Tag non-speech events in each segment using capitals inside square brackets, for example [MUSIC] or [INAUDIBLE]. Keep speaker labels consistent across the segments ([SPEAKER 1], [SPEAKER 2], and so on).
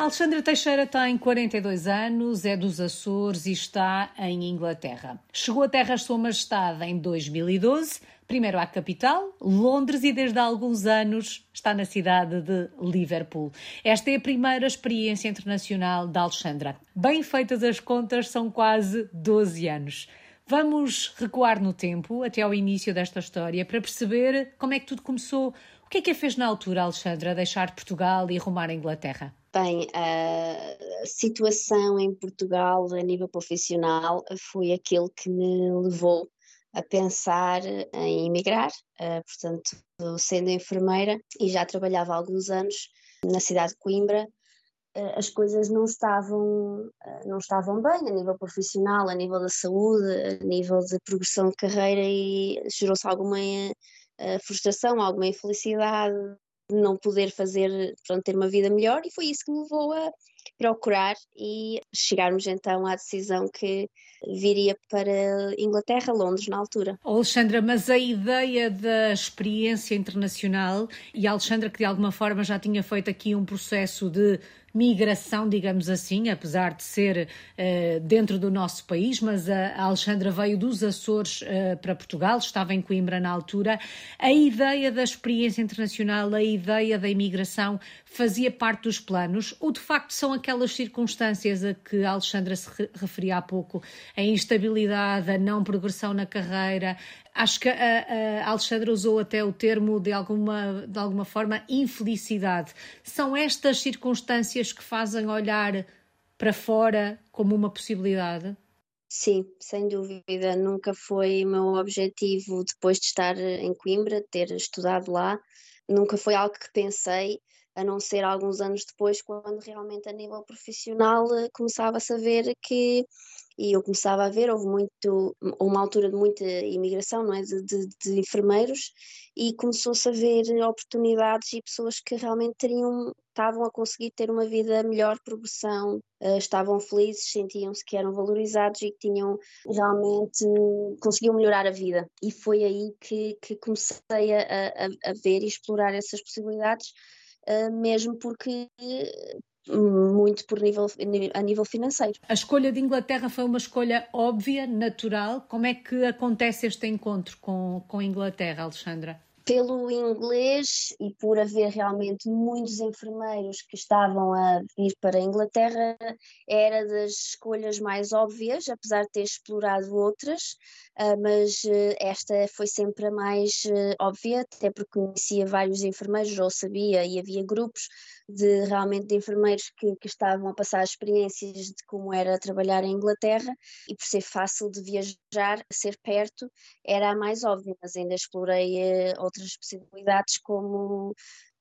[SPEAKER 1] Alexandra Teixeira tem 42 anos, é dos Açores e está em Inglaterra. Chegou à Terra Sua Majestade em 2012, primeiro à capital, Londres, e desde há alguns anos está na cidade de Liverpool. Esta é a primeira experiência internacional da Alexandra. Bem feitas as contas, são quase 12 anos. Vamos recuar no tempo, até ao início desta história, para perceber como é que tudo começou. O que é que a fez na altura, Alexandra, deixar Portugal e rumar à Inglaterra?
[SPEAKER 2] Bem, a situação em Portugal a nível profissional foi aquilo que me levou a pensar em emigrar, uh, portanto, sendo enfermeira e já trabalhava há alguns anos na cidade de Coimbra, uh, as coisas não estavam, uh, não estavam bem a nível profissional, a nível da saúde, a nível de progressão de carreira e gerou-se alguma frustração, alguma infelicidade, não poder fazer, pronto, ter uma vida melhor e foi isso que me levou a procurar e chegarmos então à decisão que viria para Inglaterra, Londres na altura.
[SPEAKER 1] Alexandra, mas a ideia da experiência internacional e a Alexandra que de alguma forma já tinha feito aqui um processo de migração, digamos assim, apesar de ser uh, dentro do nosso país, mas a Alexandra veio dos Açores uh, para Portugal, estava em Coimbra na altura. A ideia da experiência internacional, a ideia da imigração fazia parte dos planos ou de facto são aquelas circunstâncias a que a Alexandra se referia há pouco, a instabilidade, a não progressão na carreira, Acho que a, a, Alexandra usou até o termo de alguma, de alguma forma infelicidade. São estas circunstâncias que fazem olhar para fora como uma possibilidade?
[SPEAKER 2] Sim, sem dúvida. Nunca foi meu objetivo, depois de estar em Coimbra, ter estudado lá, nunca foi algo que pensei, a não ser alguns anos depois, quando realmente a nível profissional começava a saber que e eu começava a ver, houve muito, uma altura de muita imigração, não é, de, de, de enfermeiros, e começou-se a ver oportunidades e pessoas que realmente teriam, estavam a conseguir ter uma vida melhor, progressão, uh, estavam felizes, sentiam-se que eram valorizados e que tinham realmente, conseguiam melhorar a vida. E foi aí que, que comecei a, a, a ver e explorar essas possibilidades, uh, mesmo porque muito por nível, a nível financeiro.
[SPEAKER 1] A escolha de Inglaterra foi uma escolha óbvia, natural. Como é que acontece este encontro com, com a Inglaterra, Alexandra?
[SPEAKER 2] Pelo inglês e por haver realmente muitos enfermeiros que estavam a vir para a Inglaterra, era das escolhas mais óbvias, apesar de ter explorado outras, ah, mas ah, esta foi sempre a mais ah, óbvia, até porque conhecia vários enfermeiros, ou sabia, e havia grupos de realmente de enfermeiros que, que, estavam a passar experiências de como era trabalhar em Inglaterra e por ser fácil de viajar, ser perto, era a mais óbvia, mas ainda explorei uh, outras possibilidades como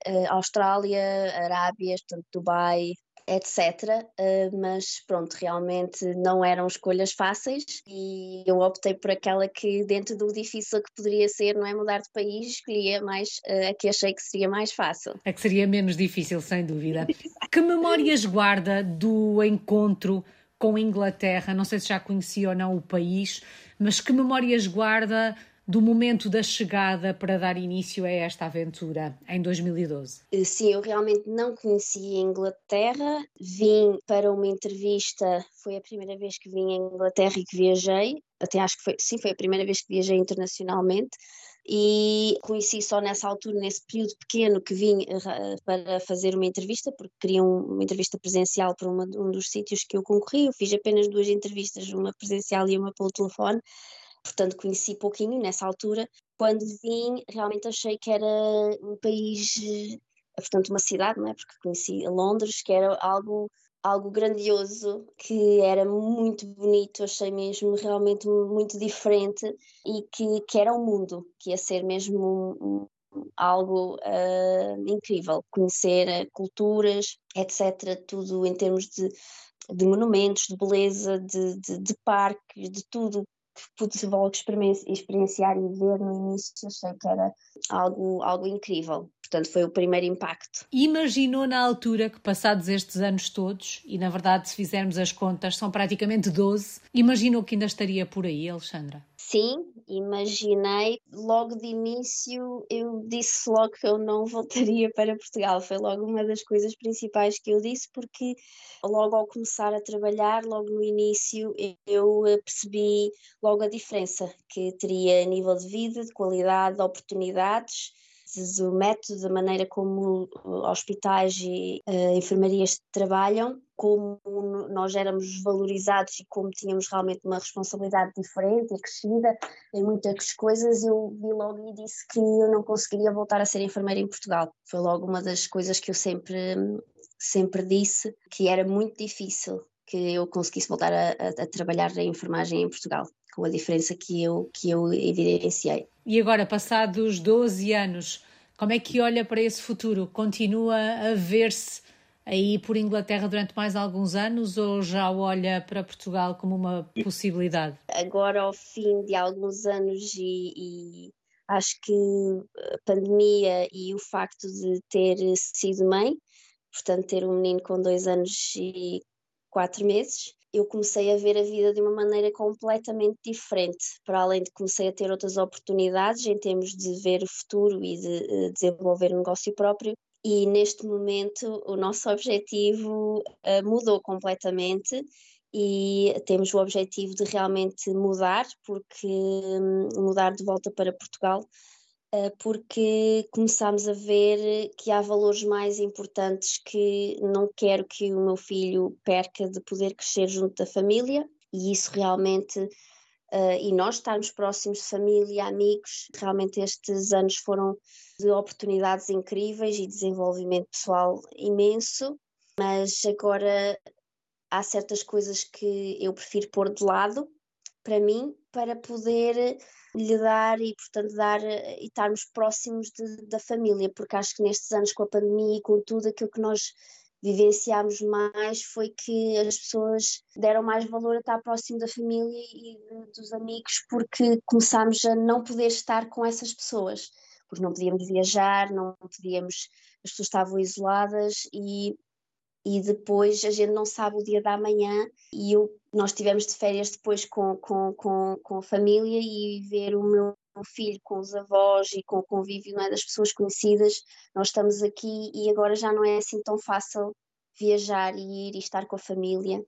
[SPEAKER 2] uh, Austrália, Arábia, portanto, Dubai, etc. Uh, mas pronto, realmente não eram escolhas fáceis e eu optei por aquela que, dentro do difícil que poderia ser, não é mudar de país, escolhia mais uh, a que achei que seria mais fácil.
[SPEAKER 1] A que seria menos difícil, sem dúvida. [LAUGHS] que memórias guarda do encontro com a Inglaterra? Não sei se já conhecia ou não o país, mas que memórias guarda do momento da chegada para dar início a esta aventura em 2012?
[SPEAKER 2] Eh, sim, eu realmente não conhecia a Inglaterra, vim para uma entrevista, foi a primeira vez que vim à Inglaterra e que viajei, até acho que foi, sim, foi a primeira vez que viajei internacionalmente. E conheci só nessa altura, nesse período pequeno que vim uh, para fazer uma entrevista, porque queria uma entrevista presencial para uma, um dos sítios que eu concorri, eu fiz apenas duas entrevistas, uma presencial e uma pelo telefone, portanto conheci pouquinho nessa altura. Quando vim, realmente achei que era um país, portanto uma cidade, não é? Porque conheci Londres, que era algo algo grandioso, que era muito bonito, achei mesmo realmente muito diferente e que, que era o um mundo, que ia ser mesmo um, um, algo uh, incrível, conhecer culturas, etc., tudo em termos de, de monumentos, de beleza, de, de, de parques, de tudo pude logo experienciar e ver no início, achei que era algo, algo incrível. Portanto, foi o primeiro impacto.
[SPEAKER 1] Imaginou na altura que, passados estes anos todos, e na verdade, se fizermos as contas, são praticamente 12, imaginou que ainda estaria por aí, Alexandra?
[SPEAKER 2] Sim, imaginei. Logo de início, eu disse logo que eu não voltaria [LAUGHS] para Portugal. Foi logo uma das coisas principais que eu disse, porque logo ao começar a trabalhar, logo no início, eu percebi logo a diferença que teria a nível de vida, de qualidade, de oportunidades o método, a maneira como hospitais e uh, enfermarias trabalham, como nós éramos valorizados e como tínhamos realmente uma responsabilidade diferente e crescida em muitas coisas, eu vi logo e disse que eu não conseguiria voltar a ser enfermeira em Portugal. Foi logo uma das coisas que eu sempre, sempre disse, que era muito difícil que eu conseguisse voltar a, a, a trabalhar na enfermagem em Portugal com a diferença que eu, que eu evidenciei.
[SPEAKER 1] E agora, passados 12 anos, como é que olha para esse futuro? Continua a ver-se aí por Inglaterra durante mais alguns anos ou já olha para Portugal como uma possibilidade?
[SPEAKER 2] Agora, ao fim de alguns anos, e, e acho que a pandemia e o facto de ter sido mãe, portanto, ter um menino com dois anos e quatro meses, eu comecei a ver a vida de uma maneira completamente diferente, para além de comecei a ter outras oportunidades em termos de ver o futuro e de uh, desenvolver um negócio próprio. E neste momento o nosso objetivo uh, mudou completamente e temos o objetivo de realmente mudar, porque um, mudar de volta para Portugal eh, porque começámos a ver que há valores mais importantes que não quero que o meu filho perca de poder crescer junto da família e isso realmente uh, e nós estarmos próximos de família, amigos, realmente estes anos foram de oportunidades incríveis e desenvolvimento pessoal imenso, mas agora há certas coisas que eu prefiro pôr de lado para mim para poder lhe dar e, portanto, dar e estarmos próximos de, da família, porque acho que nestes anos com a pandemia e com tudo aquilo que nós vivenciámos mais foi que as pessoas deram mais valor a estar próximo da família e dos amigos porque começámos a não poder estar com essas pessoas, porque não podíamos viajar, não podíamos, as pessoas estavam isoladas e e depois a gente não sabe o dia da manhã e eu, nós tivemos de férias depois com, com, com, com a família e ver o meu filho com os avós e com o convívio não é, das pessoas conhecidas, nós estamos aqui e agora já não é assim tão fácil viajar e ir e estar com a família.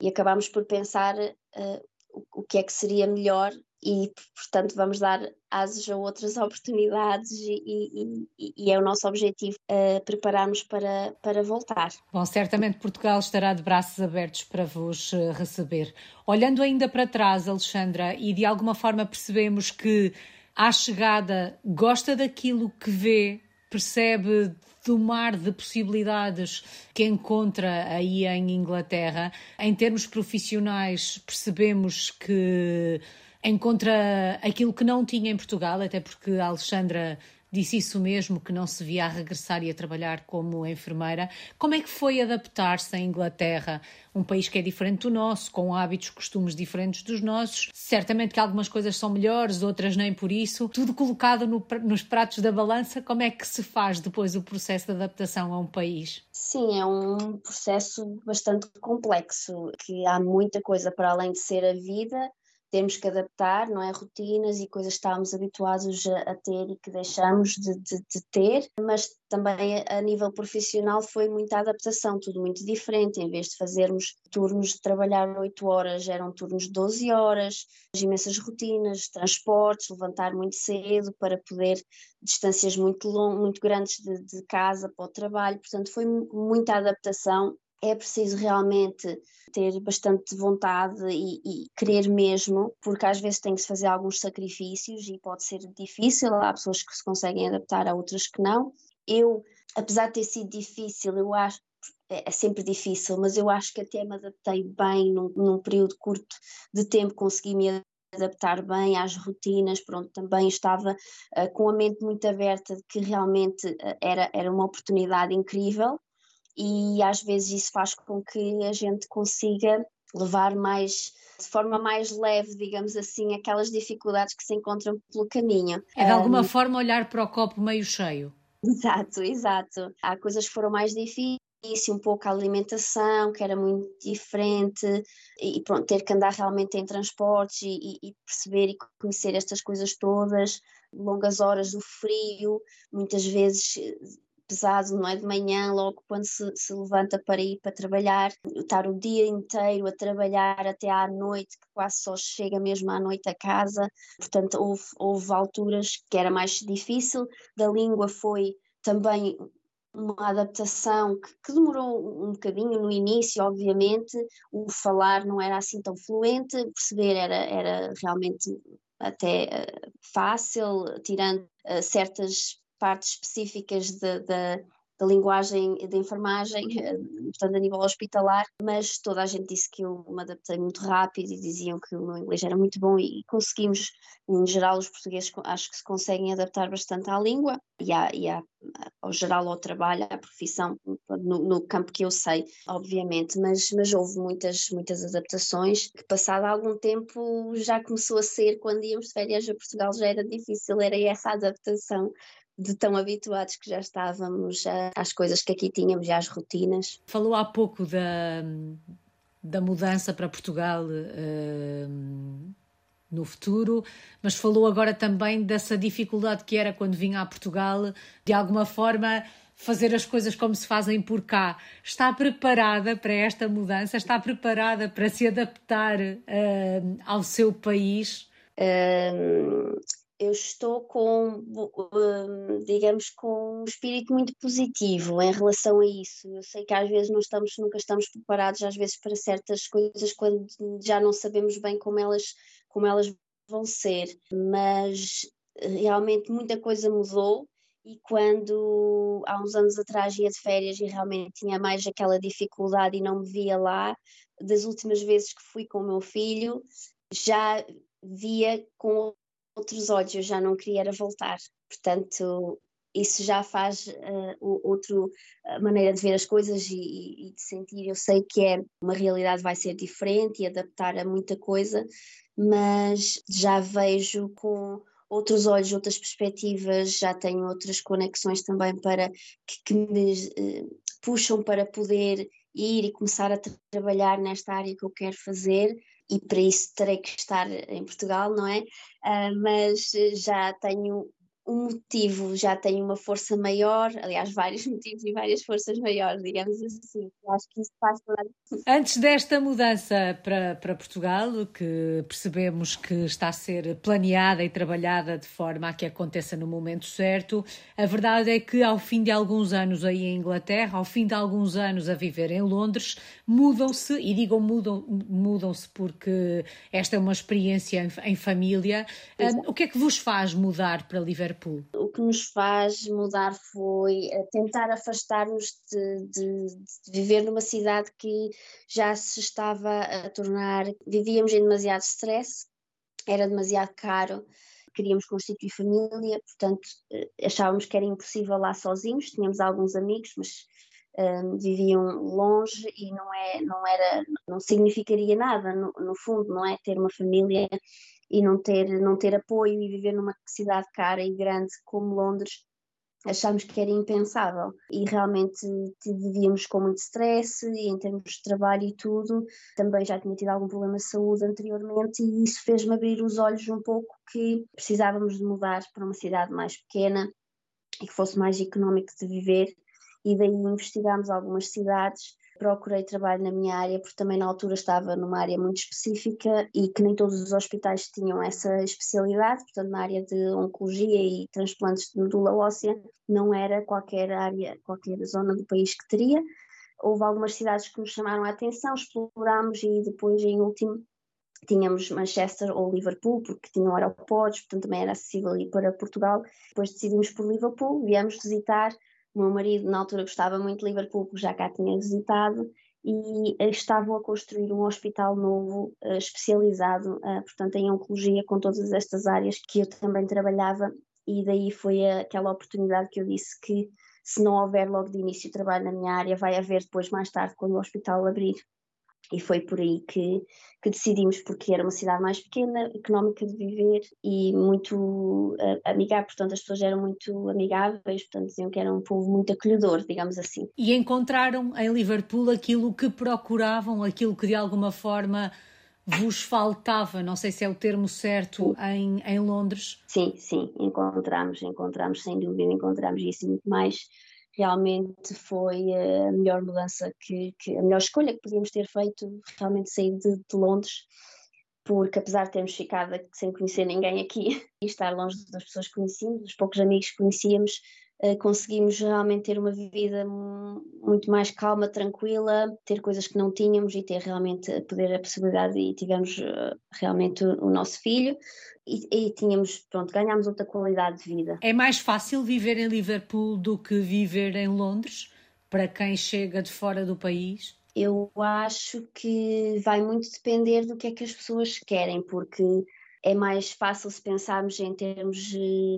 [SPEAKER 2] E acabamos por pensar uh, o, o que é que seria melhor e, portanto, vamos dar asas a outras [LAUGHS] oportunidades e, e, e é o nosso objetivo uh, prepararmos para, para voltar.
[SPEAKER 1] Bom, certamente Portugal estará de braços abertos para vos eh, receber. Olhando ainda para trás, Alexandra, e de alguma forma percebemos que à chegada gosta daquilo que vê, percebe do mar de possibilidades que encontra aí em Inglaterra. Em termos profissionais, percebemos que encontra aquilo que não tinha em Portugal, até porque a Alexandra disse isso mesmo, que não se via a regressar e a trabalhar como enfermeira. Como é que foi adaptar-se à Inglaterra, um país que é diferente do nosso, com hábitos, costumes diferentes dos nossos? Certamente que algumas coisas são melhores, outras nem por isso. Tudo colocado no, nos pratos da balança, como é que se faz depois o processo de adaptação a um país?
[SPEAKER 2] Sim, é um processo bastante complexo, que há muita coisa para além de ser a vida, temos que adaptar, não é? Rotinas e coisas que estávamos habituados a, a ter e que deixamos de, de, de, ter, mas também a, nível profissional foi muita adaptação, tudo muito diferente. Em vez de fazermos turnos de trabalhar 8 horas, eram turnos de 12 horas, imensas rotinas, transportes, levantar muito cedo para poder distâncias muito long, muito grandes de, de casa para o trabalho. Portanto, foi muita adaptação é preciso realmente ter bastante vontade e, e, querer mesmo, porque às vezes tem que se fazer alguns sacrifícios e pode ser difícil, há pessoas que se conseguem adaptar, há outras que não. Eu, apesar de ter sido difícil, eu acho é, é sempre difícil, mas eu acho que até me adaptei bem num, num período curto de tempo, consegui me adaptar bem às rotinas, pronto, também estava uh, com a mente muito aberta de que realmente uh, era, era uma oportunidade incrível e às vezes isso faz com que a gente consiga levar mais de forma mais leve, digamos assim, aquelas dificuldades que se encontram pelo caminho.
[SPEAKER 1] É de alguma um, forma olhar para o copo meio cheio.
[SPEAKER 2] Exato, exato. Há coisas que foram mais difíceis, um pouco a alimentação, que era muito diferente, e pronto, ter que andar realmente em transportes e, e, perceber e conhecer estas coisas todas, longas horas do frio, muitas vezes pesado, não é? De manhã, logo quando se, se, levanta para ir para trabalhar, estar o dia inteiro a trabalhar até à noite, que quase só chega mesmo à noite a casa. Portanto, houve, houve alturas que era mais difícil. Da língua foi também uma adaptação que, que, demorou um bocadinho no início, obviamente, o falar não era assim tão fluente, perceber era, era realmente até uh, fácil, tirando uh, certas partes específicas da linguagem de enfermagem, eh, portanto a nível hospitalar, mas toda a gente disse que eu me adaptei muito rápido e diziam que o meu inglês era muito bom e conseguimos, em geral, os portugueses acho que se conseguem adaptar bastante à língua e, à, e à, ao geral ao trabalho, à profissão, no, no, campo que eu sei, obviamente, mas, mas houve muitas, muitas adaptaçõões que passado algum tempo já começou a ser, quando íamos de férias a Portugal já era difícil, era essa adaptação de tão habituados que já estávamos às coisas que aqui tínhamos e às rotinas.
[SPEAKER 1] Falou há pouco da, da mudança para Portugal uh, no futuro, mas falou agora também dessa dificuldade que era quando vinha a Portugal, de alguma forma fazer as coisas como se fazem por cá. Está preparada para esta mudança? Está preparada para se adaptar uh, ao seu país?
[SPEAKER 2] Uh, eu estou com, hum, digamos, com um espírito muito positivo em relação a isso. Eu sei que às vezes não estamos, nunca estamos preparados, às vezes, para certas coisas quando já não sabemos bem como elas, como elas vão ser, mas eh, realmente muita coisa mudou. E quando há uns anos atrás ia de férias e realmente tinha mais aquela dificuldade e não me via lá, das últimas vezes que fui com o meu filho, já via com outros olhos, eu já não queria voltar. Portanto, isso já faz uh, outra maneira de ver as coisas e, e, de sentir. Eu sei que é uma realidade vai ser diferente e adaptar a muita coisa, mas já vejo com outros olhos, outras perspectivas, já tenho outras conexões também para que, que me uh, puxam para poder ir e começar a trabalhar nesta área que eu quero fazer e para isso terei que estar em Portugal, não é? Uh, mas já tenho um motivo, já tenho uma força maior, aliás, vários [LAUGHS] motivos e várias forças maiores, digamos assim. Acho que isso faz
[SPEAKER 1] Antes desta mudança para, para Portugal, que percebemos que está a ser planeada e trabalhada de forma a que aconteça no momento certo, a verdade é que ao fim de alguns anos aí em Inglaterra, ao fim de alguns anos a viver em Londres, mudam-se, e digam mudam, mudam-se porque esta é uma experiência em, em família. Um, o que é que vos faz mudar para Liverpool?
[SPEAKER 2] O que nos faz mudar foi eh, tentar afastar-nos de, de, de, viver numa cidade que já se estava a tornar. Vivíamos em demasiado stress, era demasiado caro queríamos constituir família, portanto eh, achávamos que era impossível lá sozinhos, tínhamos alguns amigos, mas um, viviam longe e não é não era não significaria nada no, no, fundo não é ter uma família e não ter não ter apoio e viver numa cidade cara e grande como Londres achámos que era impensável e realmente vivíamos com muito stress e em termos de trabalho e tudo também já tinha tido algum problema de saúde anteriormente e isso fez-me abrir os olhos um pouco que precisávamos de mudar para uma cidade mais pequena e que fosse mais económico de viver e daí investigámos algumas cidades. Procurei trabalho na minha área, porque também na altura estava numa área muito específica e que nem todos os hospitais tinham essa especialidade, portanto, na área de oncologia e transplantes de medula óssea, não era qualquer área, qualquer zona do país que teria. Houve algumas cidades que nos chamaram a atenção, explorámos e depois, em último, tínhamos Manchester ou Liverpool, porque tinham aeroportos, portanto também era acessível ir para Portugal. Depois decidimos por Liverpool, viemos visitar o meu marido, na altura, gostava muito de Liverpool, porque já cá tinha visitado, e eh, estavam a construir um hospital novo, uh, especializado, uh, portanto, em oncologia, com todas estas áreas que eu também trabalhava, e daí foi aquela oportunidade que eu disse que se não houver logo de início trabalho na minha área, vai haver depois, mais tarde, quando o hospital abrir. E foi por aí que, que decidimos, porque era uma cidade mais pequena, económica de viver e muito uh, amigável, portanto as pessoas eram muito amigáveis, portanto diziam que era um povo muito acolhedor, digamos assim.
[SPEAKER 1] E encontraram em Liverpool aquilo que procuravam, aquilo que de alguma forma vos faltava, não sei se é o termo certo, em, em Londres?
[SPEAKER 2] Sim, sim, encontramos, encontramos, sem dúvida, encontramos isso muito mais realmente foi a melhor mudança que, que, a melhor escolha que podíamos ter feito realmente sair de, de, Londres porque apesar de termos ficado sem conhecer ninguém aqui [LAUGHS] e estar longe das pessoas que conhecíamos, dos poucos amigos que conhecíamos, conseguimos realmente ter uma vida muito mais calma, tranquila, ter coisas que não tínhamos e ter realmente poder a possibilidade e tivemos eh, realmente o, o nosso filho e, e, tínhamos, pronto, ganhámos outra qualidade de vida.
[SPEAKER 1] É mais fácil viver em Liverpool do que viver em Londres para quem chega de fora do país?
[SPEAKER 2] Eu acho que vai muito depender do que é que as pessoas querem, porque é mais fácil se pensarmos em termos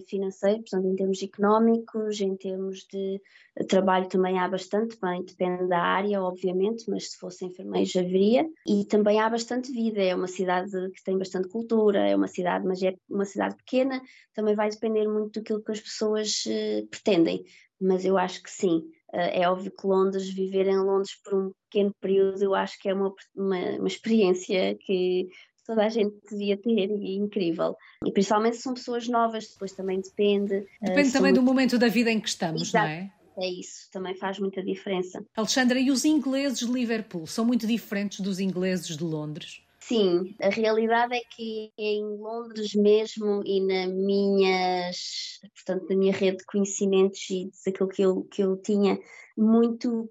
[SPEAKER 2] financeiros, portanto, em termos económicos, em termos de trabalho também há bastante, bem, depende da área, obviamente, mas se fosse enfermeiros haveria. E também há bastante vida, é uma cidade que tem bastante cultura, é uma cidade, mas é uma cidade pequena, também vai depender muito daquilo que as pessoas uh, pretendem. Mas eu acho que sim, uh, é óbvio que Londres, viver em Londres por um pequeno período, eu acho que é uma, uma, uma experiência que toda a gente devia ter e incrível. E principalmente se são pessoas novas, depois também depende.
[SPEAKER 1] Depende uh, também do momento da vida em que estamos, Exato. não é?
[SPEAKER 2] É isso, também faz muita diferença.
[SPEAKER 1] Alexandra, e os ingleses de Liverpool são muito diferentes dos ingleses de Londres?
[SPEAKER 2] Sim, a realidade é que em Londres mesmo e na minhas, portanto, na minha rede de conhecimentos e daquilo que eu, que eu tinha, muito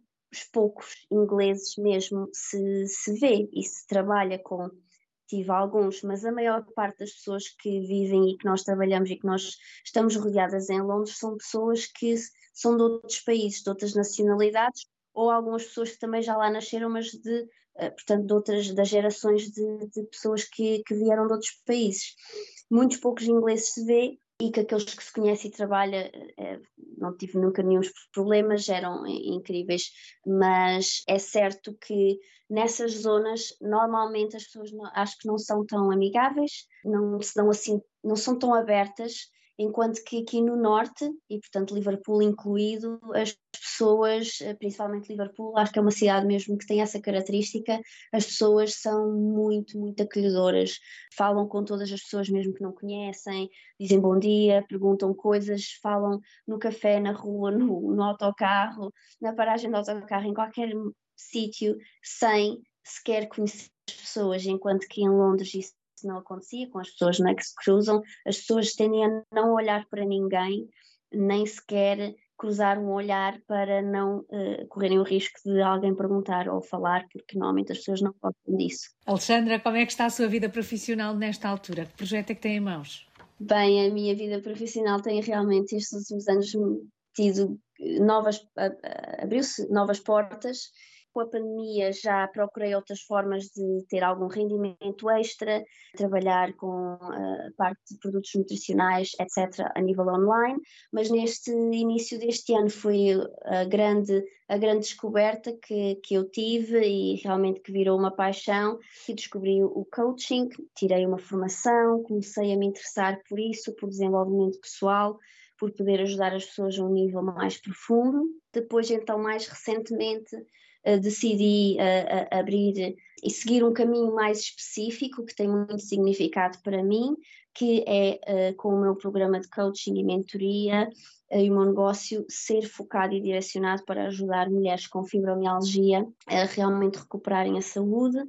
[SPEAKER 2] poucos ingleses mesmo se, se vê e se trabalha com tive alguns, mas a maior parte das pessoas que vivem e que nós trabalhamos e que nós estamos rodeadas em Londres são pessoas que são de outros países, de outras nacionalidades, ou algumas pessoas que também já lá nasceram, mas de, eh, portanto, de outras, das gerações de, de pessoas que, que vieram de outros países. Muitos poucos ingleses se vê, e que aqueles que se conhecem e trabalham, eh, não tive nunca nenhum problemas, eram incríveis, mas é certo que nessas zonas normalmente as pessoas não, acho que não são tão amigáveis, não dão assim, não são tão abertas enquanto que aqui no norte, e portanto Liverpool incluído, as pessoas, eh, principalmente Liverpool, acho que é uma cidade mesmo que tem essa característica, as pessoas são muito, muito acolhedoras, falam com todas as pessoas mesmo que não conhecem, dizem bom dia, perguntam coisas, falam no café, na rua, no, no autocarro, na paragem do autocarro, em qualquer sítio, sem sequer conhecer as pessoas, enquanto que em Londres isso não acontecia com as pessoas né, que se cruzam, as pessoas tendem a não olhar para ninguém, nem sequer cruzar um olhar para não uh, correrem o risco de alguém perguntar ou falar, porque normalmente as pessoas não gostam disso.
[SPEAKER 1] Alexandra, como é que está a sua vida profissional nesta altura? Que projeto é que tem em mãos?
[SPEAKER 2] Bem, a minha vida profissional tem realmente estes últimos anos tido novas, abriu-se novas portas com a pandemia já procurei outras formas de ter algum rendimento extra, trabalhar com a parte de produtos nutricionais, etc., a nível online, mas neste início deste ano foi a grande, a grande descoberta que, que eu tive e realmente que virou uma paixão e descobri o coaching, tirei uma formação, comecei a me interessar por isso, por desenvolvimento pessoal, por poder ajudar as pessoas a um nível mais profundo. Depois, então, mais recentemente, decidi uh, abrir e seguir um caminho mais específico que tem muito significado para mim, que é uh, com o meu programa de coaching e mentoria uh, e o meu negócio ser focado e direcionado para ajudar mulheres com fibromialgia a realmente recuperarem a saúde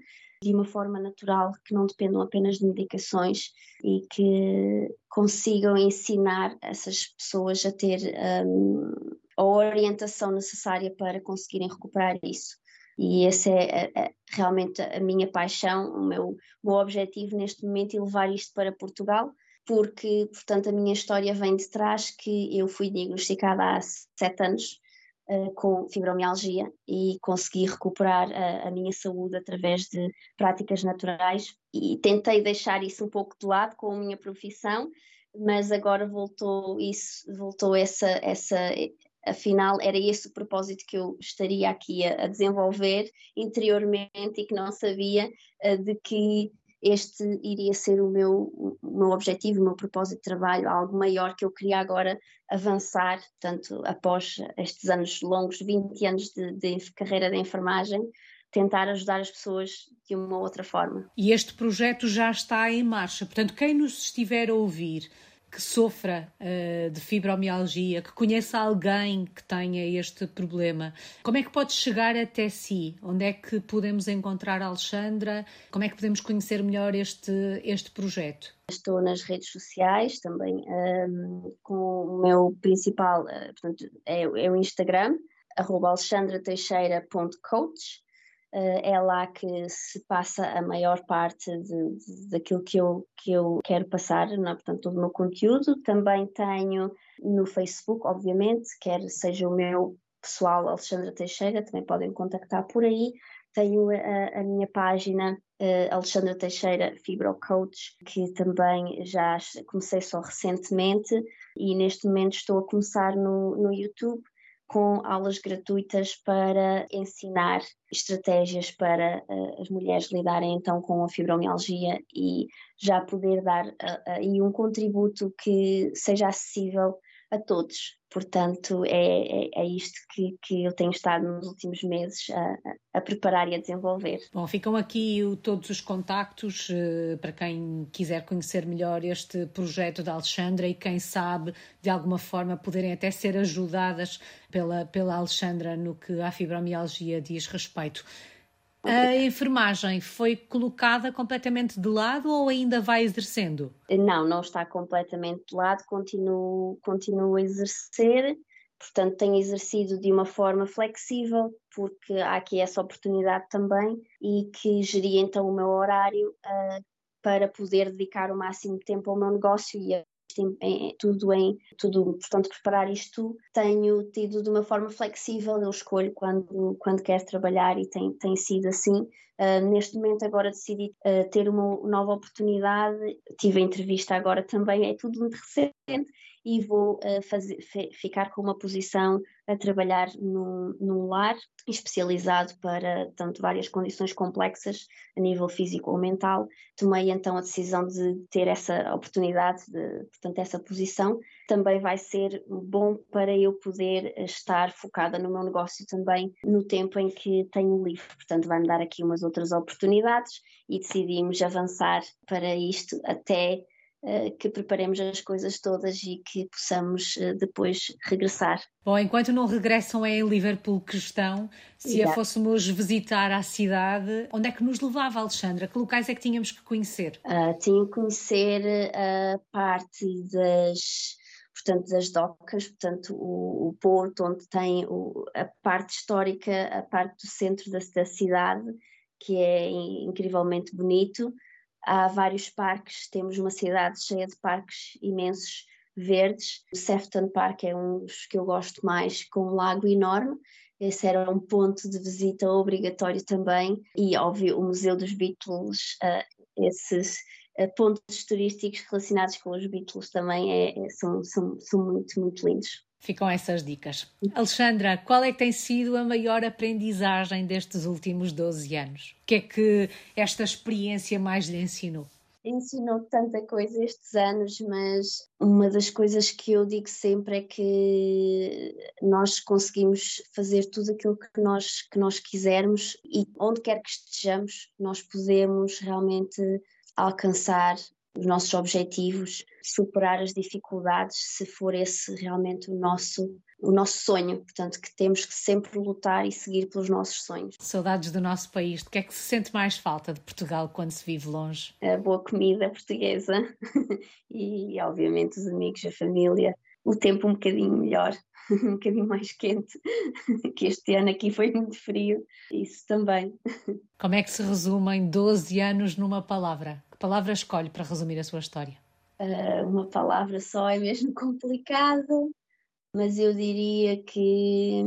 [SPEAKER 2] de uma forma natural, que não dependam apenas de medicações e que consigam ensinar essas pessoas a ter um, a orientação necessária para conseguirem recuperar isso. E esse é, é, é realmente a minha paixão, o meu, meu objetivo neste momento e levar isto para Portugal, porque, portanto, a minha história vem de trás que eu fui diagnosticada há sete anos uh, com fibromialgia e consegui recuperar a, a, minha saúde através de práticas naturais. E tentei deixar isso um pouco de lado com a minha profissão, mas agora voltou isso, voltou essa, essa afinal era esse o propósito que eu estaria aqui a, a desenvolver interiormente e que não sabia uh, de que este iria ser o meu, o meu objetivo, o meu propósito de trabalho, algo maior que eu queria agora avançar, portanto, após estes anos longos, 20 anos de, de carreira de enfermagem, tentar ajudar as pessoas de uma outra forma.
[SPEAKER 1] E este projeto já está em marcha, portanto, quem nos estiver a ouvir que sofra uh, de fibromialgia, que conheça alguém que tenha este problema, como é que pode chegar até si? Onde é que podemos encontrar a Alexandra? Como é que podemos conhecer melhor este, este projeto?
[SPEAKER 2] Estou nas redes sociais também, um, ehm, com o meu principal, uh, portanto, é, é, o Instagram, alexandrateixeira.coach eh, é lá que se passa a maior parte de, de, daquilo que eu, que eu quero passar, não é? portanto, todo o meu conteúdo. Também tenho no Facebook, obviamente, quer seja o meu pessoal Alexandra Teixeira, também podem contactar por aí. Tenho a, a minha página uh, Alexandra Teixeira Fibro Coach, que também já comecei só recentemente e neste momento estou a começar no, no YouTube com aulas gratuitas para ensinar estratégias para uh, as mulheres lidarem então com a fibromialgia e já poder dar uh, uh, um contributo que seja acessível a todos. Portanto, é, é, é isto que, que eu tenho estado nos últimos meses a, a preparar e a desenvolver.
[SPEAKER 1] Bom, ficam aqui todos os contactos uh, para quem quiser conhecer melhor este projeto da Alexandra e quem sabe de alguma forma poderem até ser ajudadas pela, pela Alexandra no que a fibromialgia diz respeito. A enfermagem foi colocada completamente de lado ou ainda vai exercendo?
[SPEAKER 2] Não, não está completamente de lado, continuo, continuo a exercer, portanto tenho exercido de uma forma flexível, porque há aqui essa oportunidade também e que geria então o meu horário uh, para poder dedicar o máximo tempo ao meu negócio e em, em, tudo em tudo, portanto, preparar isto tenho tido de uma forma flexível, eu escolho quando, quando quero trabalhar e tem, tem sido assim. Uh, neste momento agora decidi uh, ter uma nova oportunidade, tive a entrevista agora também, é tudo muito recente e vou uh, fazer, ficar com uma posição a trabalhar num, num lar especializado para tanto várias condições complexas a nível físico ou mental. Tomei então a decisão de ter essa oportunidade, de, portanto, essa posição. Também vai ser bom para eu poder estar focada no meu negócio também no tempo em que tenho livre. Portanto, vai-me dar aqui umas outras oportunidades e decidimos avançar para isto até que preparemos as coisas todas e que possamos eh, depois regressar.
[SPEAKER 1] Bom, enquanto não regressam é em Liverpool que estão, se Exato. a fôssemos visitar à cidade, onde é que nos levava, Alexandra? Que locais é que tínhamos que conhecer?
[SPEAKER 2] Uh, tinha que conhecer a parte das portanto, das docas, portanto, o, o porto onde tem o, a parte histórica, a parte do centro da, da cidade, que é incrivelmente bonito, Há vários parques, temos uma cidade cheia de parques imensos verdes. O Sefton Park é um dos que eu gosto mais, com um lago enorme. Esse era um ponto de visita obrigatório também. E, óbvio, o Museu dos Beatles, uh, esses uh, pontos turísticos relacionados com os Beatles também é, é, são, são, são muito, muito lindos.
[SPEAKER 1] Ficam essas dicas. Alexandra, qual é que tem sido a maior aprendizagem destes últimos 12 anos? O que é que esta experiência mais lhe ensinou?
[SPEAKER 2] Ensinou tanta coisa estes anos, mas uma das coisas que eu digo sempre é que nós conseguimos fazer tudo aquilo que nós, que nós quisermos e onde quer que estejamos, nós podemos realmente alcançar os nossos objetivos, superar as dificuldades, se for esse realmente o nosso o nosso sonho, portanto que temos que sempre lutar e seguir pelos nossos sonhos.
[SPEAKER 1] Saudades do nosso país, de que é que se sente mais falta de Portugal quando se vive longe?
[SPEAKER 2] A boa comida portuguesa [LAUGHS] e obviamente os amigos, a família, o tempo um bocadinho melhor, [LAUGHS] um bocadinho mais quente, [LAUGHS] que este ano aqui foi muito frio, isso também.
[SPEAKER 1] Como é que se resumem 12 anos numa palavra? Palavra escolhe para resumir a sua história?
[SPEAKER 2] Uh, uma palavra só é mesmo [LAUGHS] complicado, mas eu diria que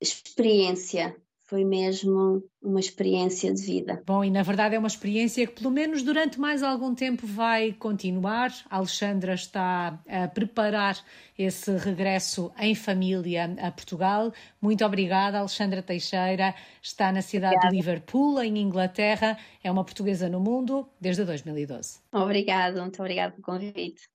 [SPEAKER 2] experiência foi mesmo uma experiência de vida.
[SPEAKER 1] Bom, e na verdade é uma experiência que, pelo menos durante mais algum tempo, vai continuar. A Alexandra está a preparar esse regresso em família a Portugal. Muito obrigada, Alexandra Teixeira. Está na cidade obrigada. de Liverpool, em Inglaterra. É uma portuguesa no mundo desde 2012.
[SPEAKER 2] Obrigada, muito obrigada pelo convite.